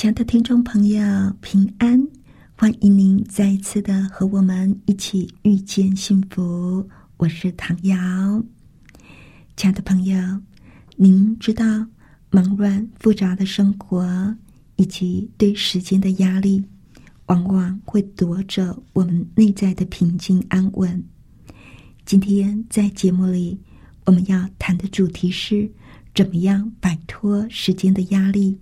亲爱的听众朋友，平安！欢迎您再一次的和我们一起遇见幸福。我是唐瑶。亲爱的朋友，您知道忙乱复杂的生活以及对时间的压力，往往会夺走我们内在的平静安稳。今天在节目里，我们要谈的主题是：怎么样摆脱时间的压力？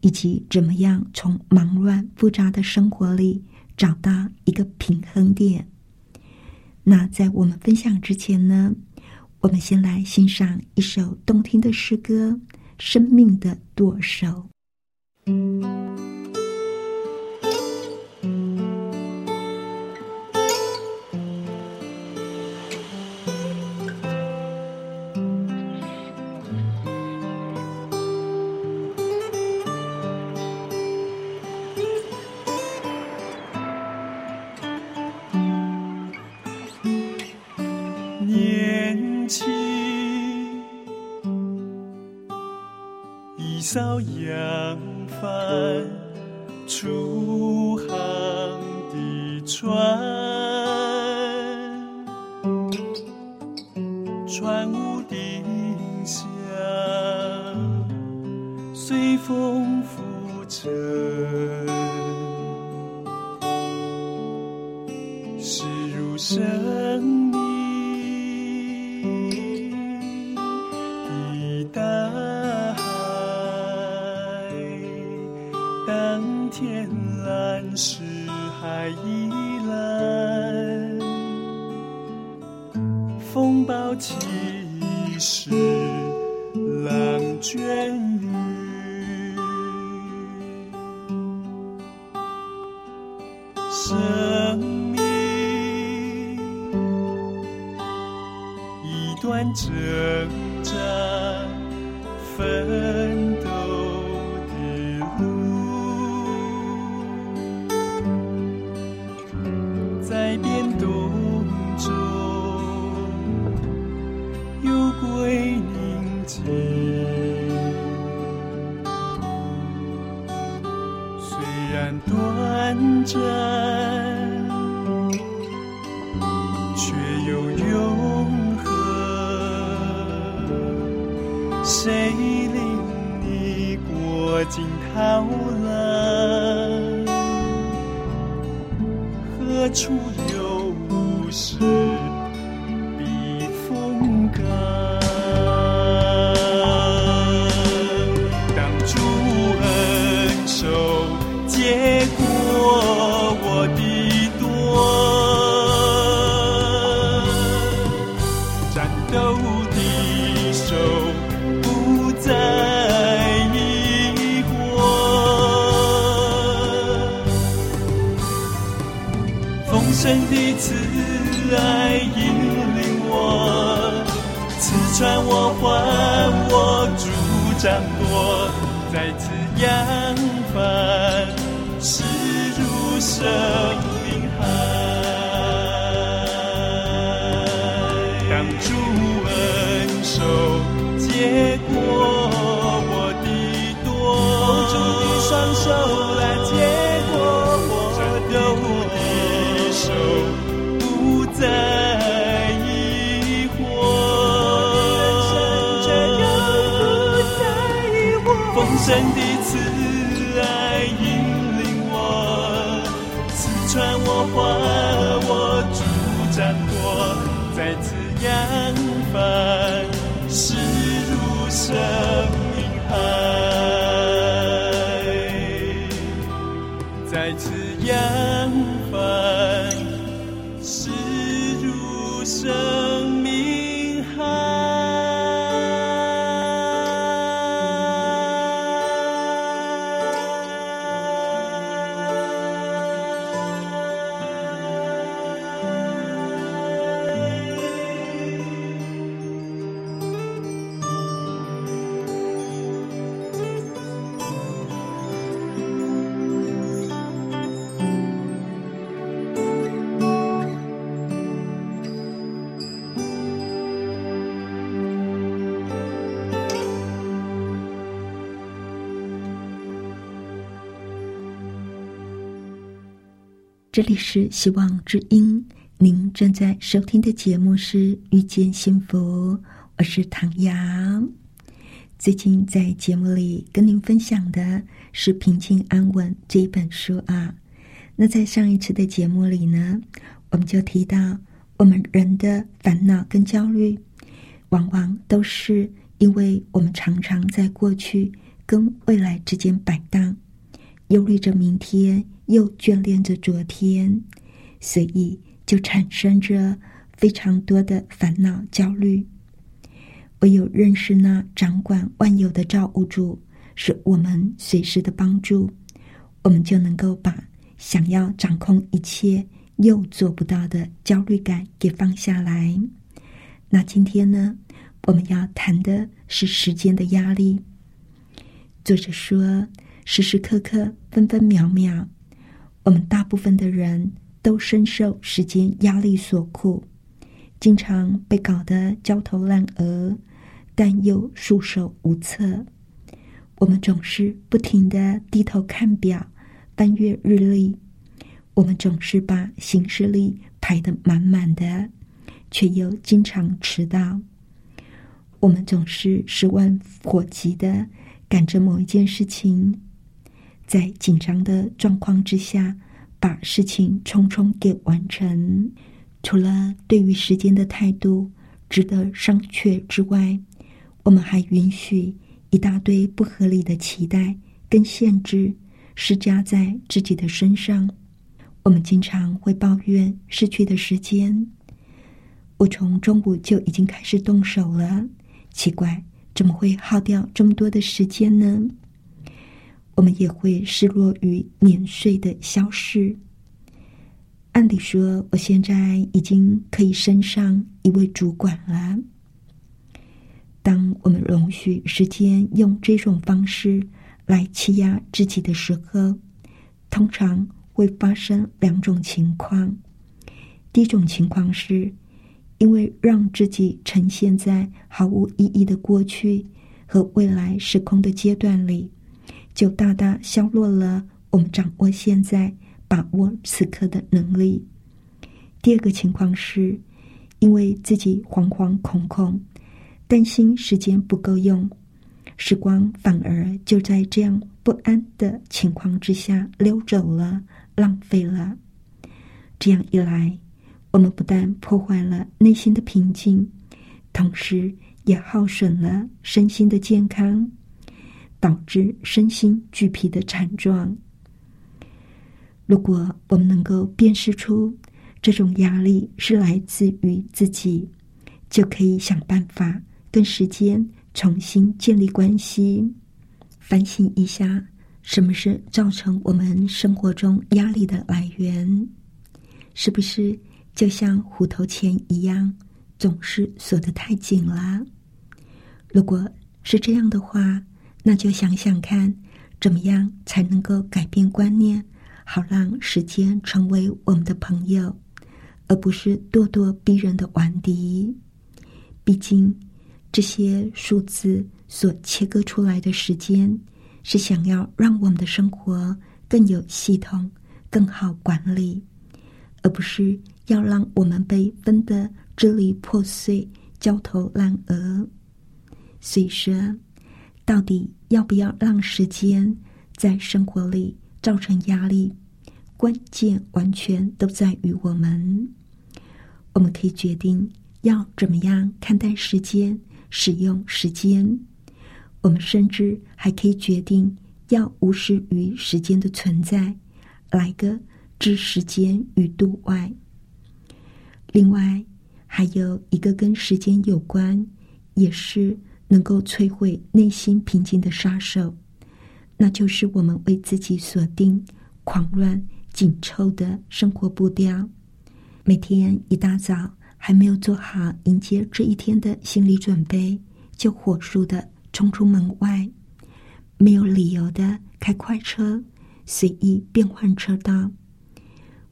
以及怎么样从忙乱复杂的生活里找到一个平衡点？那在我们分享之前呢，我们先来欣赏一首动听的诗歌《生命的舵手》。一艘扬帆出航的船，船坞丁香随风浮沉，驶入生。实浪卷雨，生命一段挣扎奋到了何处换我，主掌舵，再次扬帆，驶入生丰盛的慈爱引领我，刺穿我，换我，主掌舵，再次扬帆，势如生这里是希望之音，您正在收听的节目是《遇见幸福》，我是唐瑶。最近在节目里跟您分享的是《平静安稳》这一本书啊。那在上一次的节目里呢，我们就提到，我们人的烦恼跟焦虑，往往都是因为我们常常在过去跟未来之间摆荡，忧虑着明天。又眷恋着昨天，所以就产生着非常多的烦恼焦虑。唯有认识那掌管万有的造物主，是我们随时的帮助，我们就能够把想要掌控一切又做不到的焦虑感给放下来。那今天呢，我们要谈的是时间的压力。作者说，时时刻刻，分分秒秒。我们大部分的人都深受时间压力所苦，经常被搞得焦头烂额，但又束手无策。我们总是不停的低头看表，翻阅日历。我们总是把行事历排得满满的，却又经常迟到。我们总是十万火急的赶着某一件事情。在紧张的状况之下，把事情匆匆给完成。除了对于时间的态度值得商榷之外，我们还允许一大堆不合理的期待跟限制施加在自己的身上。我们经常会抱怨失去的时间。我从中午就已经开始动手了，奇怪，怎么会耗掉这么多的时间呢？我们也会失落于年岁的消逝。按理说，我现在已经可以升上一位主管了。当我们容许时间用这种方式来欺压自己的时候，通常会发生两种情况。第一种情况是，因为让自己呈现在毫无意义的过去和未来时空的阶段里。就大大削弱了我们掌握现在、把握此刻的能力。第二个情况是，因为自己惶惶恐恐，担心时间不够用，时光反而就在这样不安的情况之下溜走了，浪费了。这样一来，我们不但破坏了内心的平静，同时也耗损了身心的健康。导致身心俱疲的惨状。如果我们能够辨识出这种压力是来自于自己，就可以想办法跟时间重新建立关系，反省一下什么是造成我们生活中压力的来源，是不是就像虎头钳一样，总是锁得太紧了？如果是这样的话，那就想想看，怎么样才能够改变观念，好让时间成为我们的朋友，而不是咄咄逼人的顽敌。毕竟，这些数字所切割出来的时间，是想要让我们的生活更有系统、更好管理，而不是要让我们被分得支离破碎、焦头烂额。所以说。到底要不要让时间在生活里造成压力？关键完全都在于我们。我们可以决定要怎么样看待时间、使用时间。我们甚至还可以决定要无视于时间的存在，来个置时间于度外。另外，还有一个跟时间有关，也是。能够摧毁内心平静的杀手，那就是我们为自己锁定狂乱紧凑的生活步调。每天一大早还没有做好迎接这一天的心理准备，就火速的冲出门外，没有理由的开快车，随意变换车道。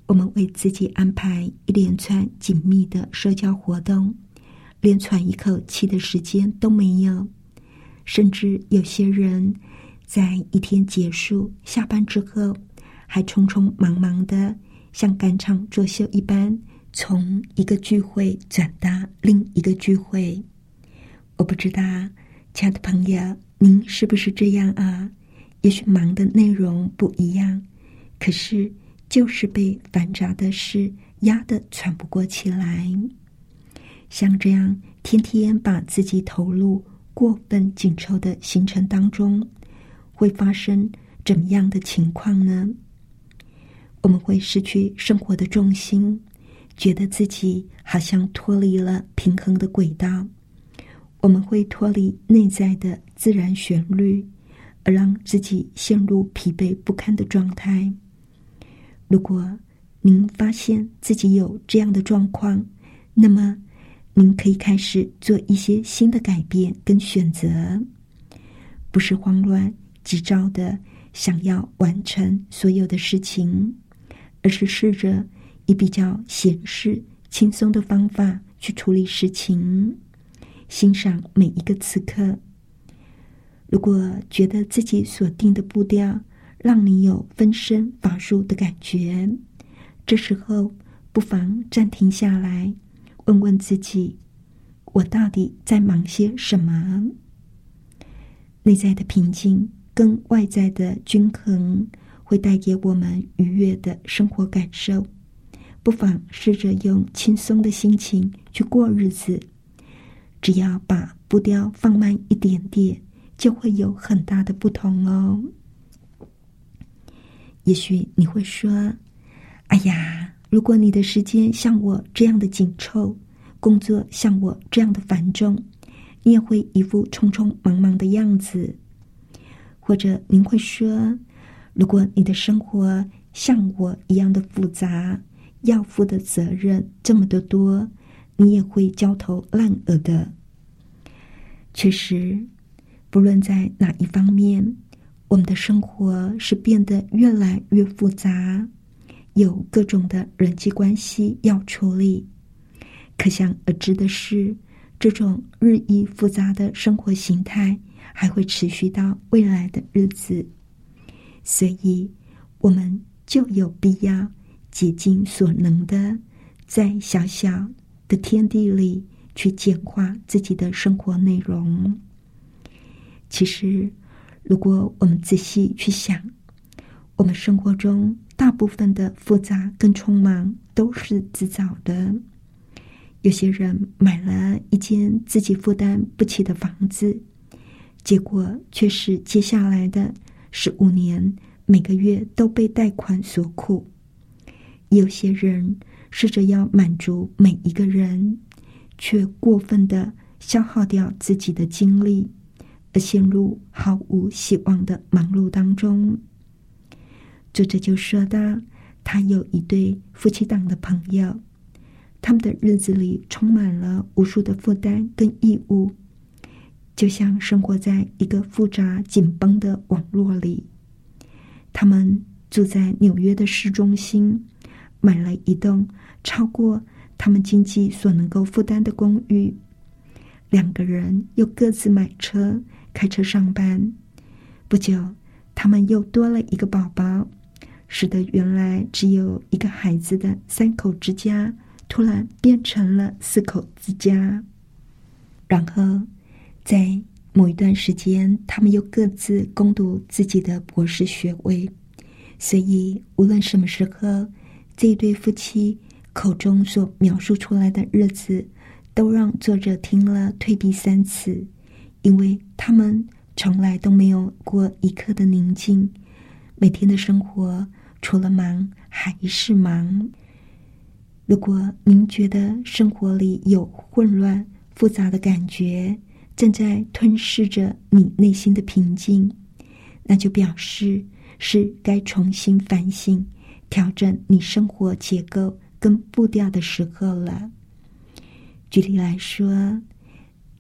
我们为自己安排一连串紧密的社交活动。连喘一口气的时间都没有，甚至有些人在一天结束下班之后，还匆匆忙忙的像赶场作秀一般，从一个聚会转到另一个聚会。我不知道，亲爱的朋友，您是不是这样啊？也许忙的内容不一样，可是就是被繁杂的事压得喘不过气来。像这样天天把自己投入过分紧凑的行程当中，会发生怎么样的情况呢？我们会失去生活的重心，觉得自己好像脱离了平衡的轨道。我们会脱离内在的自然旋律，而让自己陷入疲惫不堪的状态。如果您发现自己有这样的状况，那么您可以开始做一些新的改变跟选择，不是慌乱急躁的想要完成所有的事情。而是试着以比较闲适、轻松的方法去处理事情，欣赏每一个此刻。如果觉得自己所定的步调让你有分身乏术的感觉，这时候不妨暂停下来，问问自己：我到底在忙些什么？内在的平静跟外在的均衡。会带给我们愉悦的生活感受，不妨试着用轻松的心情去过日子。只要把步调放慢一点点，就会有很大的不同哦。也许你会说：“哎呀，如果你的时间像我这样的紧凑，工作像我这样的繁重，你也会一副匆匆忙忙的样子。”或者您会说。如果你的生活像我一样的复杂，要负的责任这么的多，你也会焦头烂额的。确实，不论在哪一方面，我们的生活是变得越来越复杂，有各种的人际关系要处理。可想而知的是，这种日益复杂的生活形态还会持续到未来的日子。所以，我们就有必要竭尽所能的，在小小的天地里去简化自己的生活内容。其实，如果我们仔细去想，我们生活中大部分的复杂跟匆忙都是自找的。有些人买了一间自己负担不起的房子，结果却是接下来的。十五年，每个月都被贷款所苦。有些人试着要满足每一个人，却过分的消耗掉自己的精力，而陷入毫无希望的忙碌当中。作者就说到，他有一对夫妻档的朋友，他们的日子里充满了无数的负担跟义务。就像生活在一个复杂紧绷的网络里，他们住在纽约的市中心，买了一栋超过他们经济所能够负担的公寓。两个人又各自买车，开车上班。不久，他们又多了一个宝宝，使得原来只有一个孩子的三口之家，突然变成了四口之家。然后。在某一段时间，他们又各自攻读自己的博士学位，所以无论什么时候，这一对夫妻口中所描述出来的日子，都让作者听了退避三尺，因为他们从来都没有过一刻的宁静，每天的生活除了忙还是忙。如果您觉得生活里有混乱复杂的感觉，正在吞噬着你内心的平静，那就表示是该重新反省、调整你生活结构跟步调的时候了。举例来说，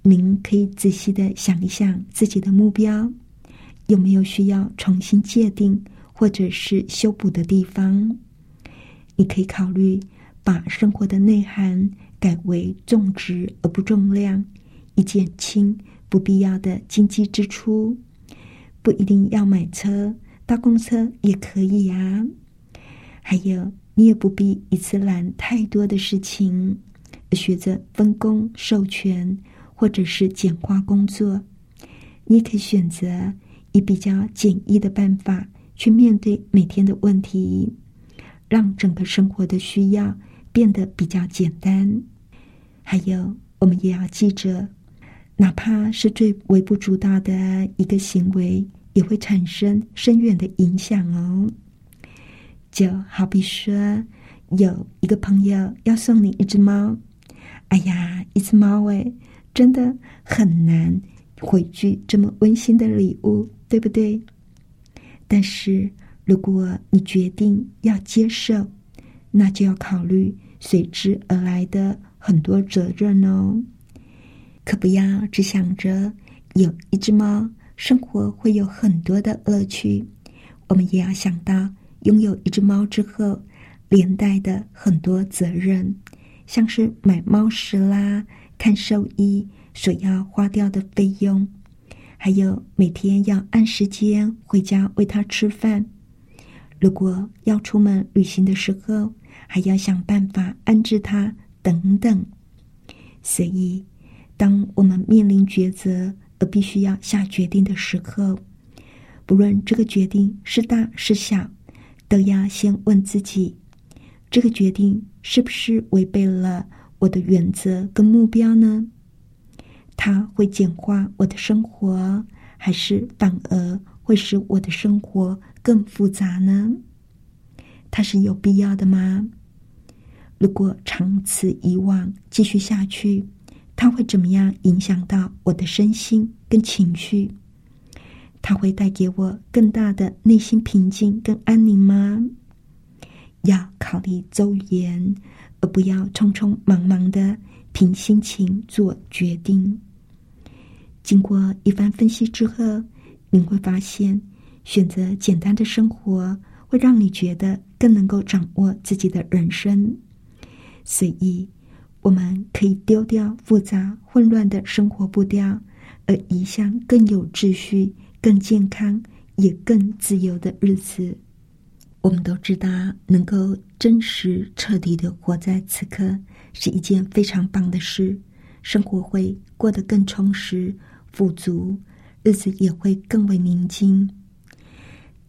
您可以仔细的想一想自己的目标有没有需要重新界定或者是修补的地方。你可以考虑把生活的内涵改为重质而不重量。以减轻不必要的经济支出，不一定要买车，搭公车也可以呀。还有，你也不必一次揽太多的事情，学着分工授权，或者是简化工作。你可以选择以比较简易的办法去面对每天的问题，让整个生活的需要变得比较简单。还有，我们也要记着，哪怕是最微不足道的一个行为，也会产生深远的影响哦。就好比说，有一个朋友要送你一只猫，哎呀，一只猫哎，真的很难回拒这么温馨的礼物，对不对？但是如果你决定要接受，那就要考虑随之而来的很多责任哦。可不要只想着有一只猫，生活会有很多的乐趣。我们也要想到。拥有一只猫之后，连带的很多责任，像是买猫食啦、看兽医所要花掉的费用，还有每天要按时间回家喂它吃饭。如果要出门旅行的时候，还要想办法安置它等等。所以，当我们面临抉择而必须要下决定的时候，不论这个决定是大是小。都要先问自己：这个决定是不是违背了我的原则跟目标呢？它会简化我的生活，还是反而会使我的生活更复杂呢？它是有必要的吗？如果长此以往继续下去，它会怎么样影响到我的身心跟情绪？它会带给我更大的内心平静跟安宁吗？要考虑周延，而不要匆匆忙忙的凭心情做决定。经过一番分析之后，你会发现，选择简单的生活会让你觉得更能够掌握自己的人生。所以，我们可以丢掉复杂混乱的生活步调，而移向更有秩序。更健康也更自由的日子，我们都知道，能够真实彻底的活在此刻是一件非常棒的事，生活会过得更充实、富足，日子也会更为宁静。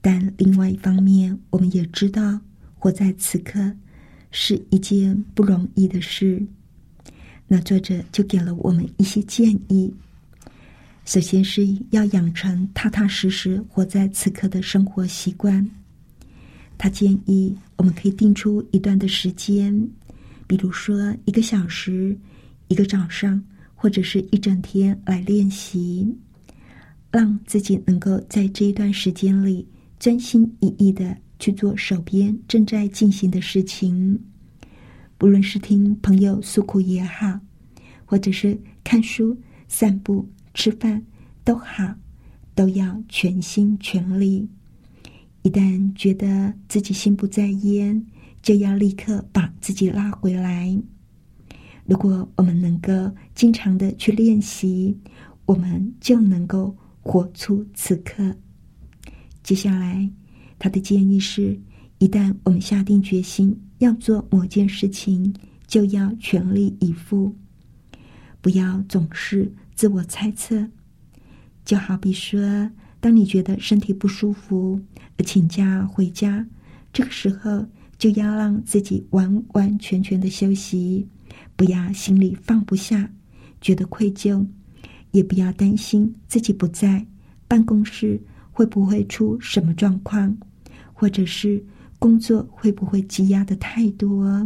但另外一方面，我们也知道，活在此刻是一件不容易的事。那作者就给了我们一些建议。首先是要养成踏踏实实活在此刻的生活习惯。他建议我们可以定出一段的时间，比如说一个小时、一个早上，或者是一整天来练习，让自己能够在这一段时间里专心一意的去做手边正在进行的事情。不论是听朋友诉苦也好，或者是看书、散步。吃饭都好，都要全心全力。一旦觉得自己心不在焉，就要立刻把自己拉回来。如果我们能够经常的去练习，我们就能够活出此刻。接下来，他的建议是：一旦我们下定决心要做某件事情，就要全力以赴，不要总是。自我猜测，就好比说，当你觉得身体不舒服而请假回家，这个时候就要让自己完完全全的休息，不要心里放不下，觉得愧疚，也不要担心自己不在办公室会不会出什么状况，或者是工作会不会积压的太多，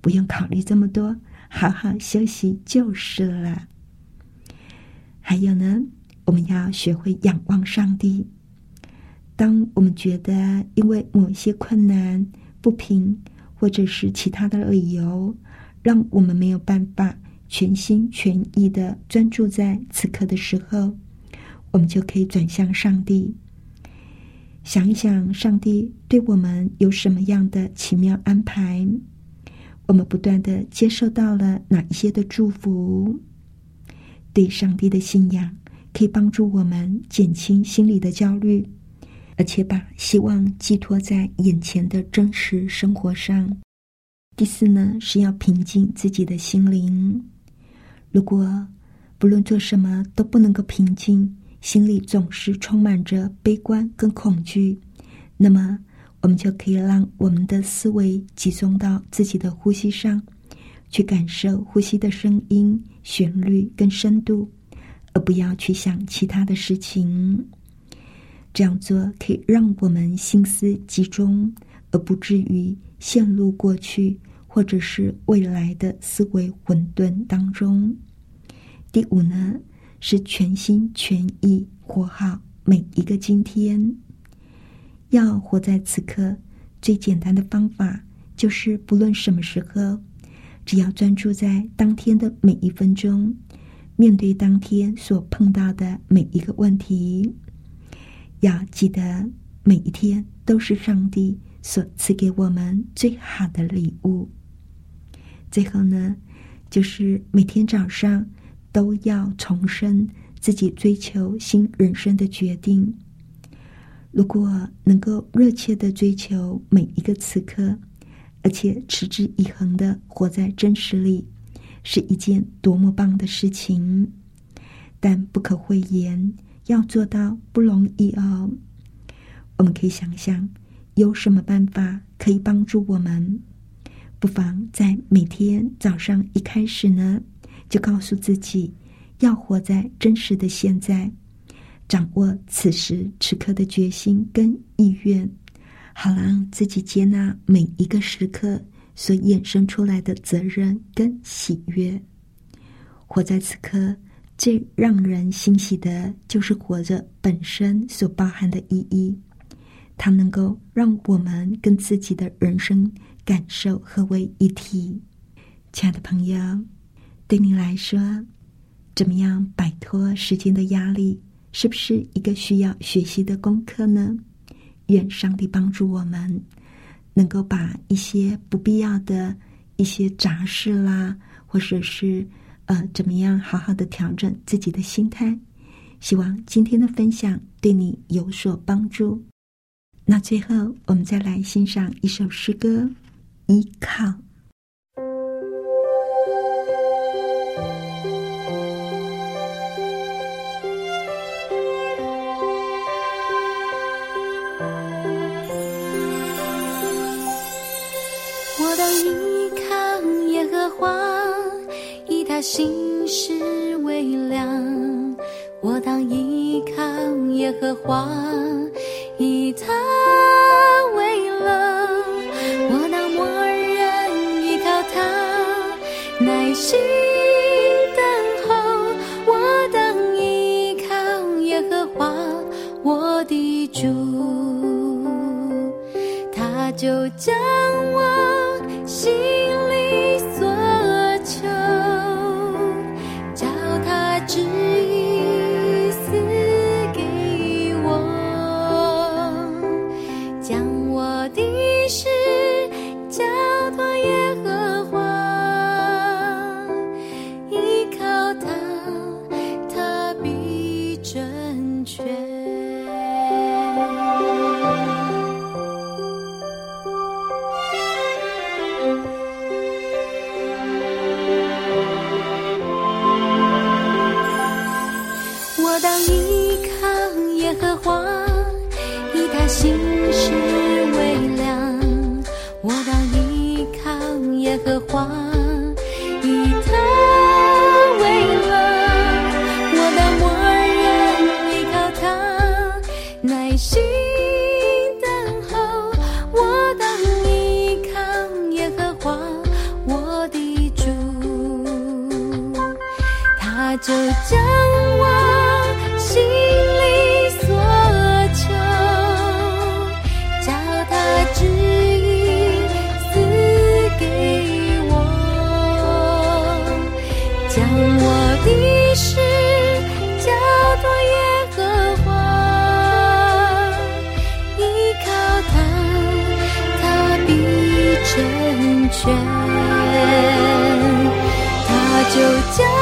不用考虑这么多，好好休息就是了。还有呢，我们要学会仰望上帝。当我们觉得因为某些困难、不平，或者是其他的理由，让我们没有办法全心全意的专注在此刻的时候，我们就可以转向上帝，想一想上帝对我们有什么样的奇妙安排，我们不断的接受到了哪一些的祝福。对上帝的信仰可以帮助我们减轻心理的焦虑，而且把希望寄托在眼前的真实生活上。第四呢，是要平静自己的心灵。如果不论做什么都不能够平静，心里总是充满着悲观跟恐惧，那么我们就可以让我们的思维集中到自己的呼吸上，去感受呼吸的声音、旋律跟深度，而不要去想其他的事情。这样做可以让我们心思集中，而不至于。陷入过去或者是未来的思维混沌当中。第五呢，是全心全意活好每一个今天。要活在此刻，最简单的方法就是，不论什么时候，只要专注在当天的每一分钟，面对当天所碰到的每一个问题，要记得每一天都是上帝。所赐给我们最好的礼物。最后呢，就是每天早上都要重申自己追求新人生的决定。如果能够热切的追求每一个此刻，而且持之以恒的活在真实里，是一件多么棒的事情！但不可讳言，要做到不容易哦。我们可以想象。有什么办法可以帮助我们？不妨在每天早上一开始呢，就告诉自己要活在真实的现在，掌握此时此刻的决心跟意愿，好让自己接纳每一个时刻所衍生出来的责任跟喜悦。活在此刻，最让人欣喜的就是活着本身所包含的意义。它能够让我们跟自己的人生感受合为一体。亲爱的朋友，对你来说，怎么样摆脱时间的压力，是不是一个需要学习的功课呢？愿上帝帮助我们，能够把一些不必要的一些杂事啦，或者是呃，怎么样好好的调整自己的心态。希望今天的分享对你有所帮助。那最后，我们再来欣赏一首诗歌《依靠》。我当依靠耶和华，以他心事为粮；我当依靠耶和华。以他为乐，我当默认依靠他，耐心等候。我当依靠耶和华，我的主，他就将我心将我的诗叫作耶和华依靠他他必成全他就将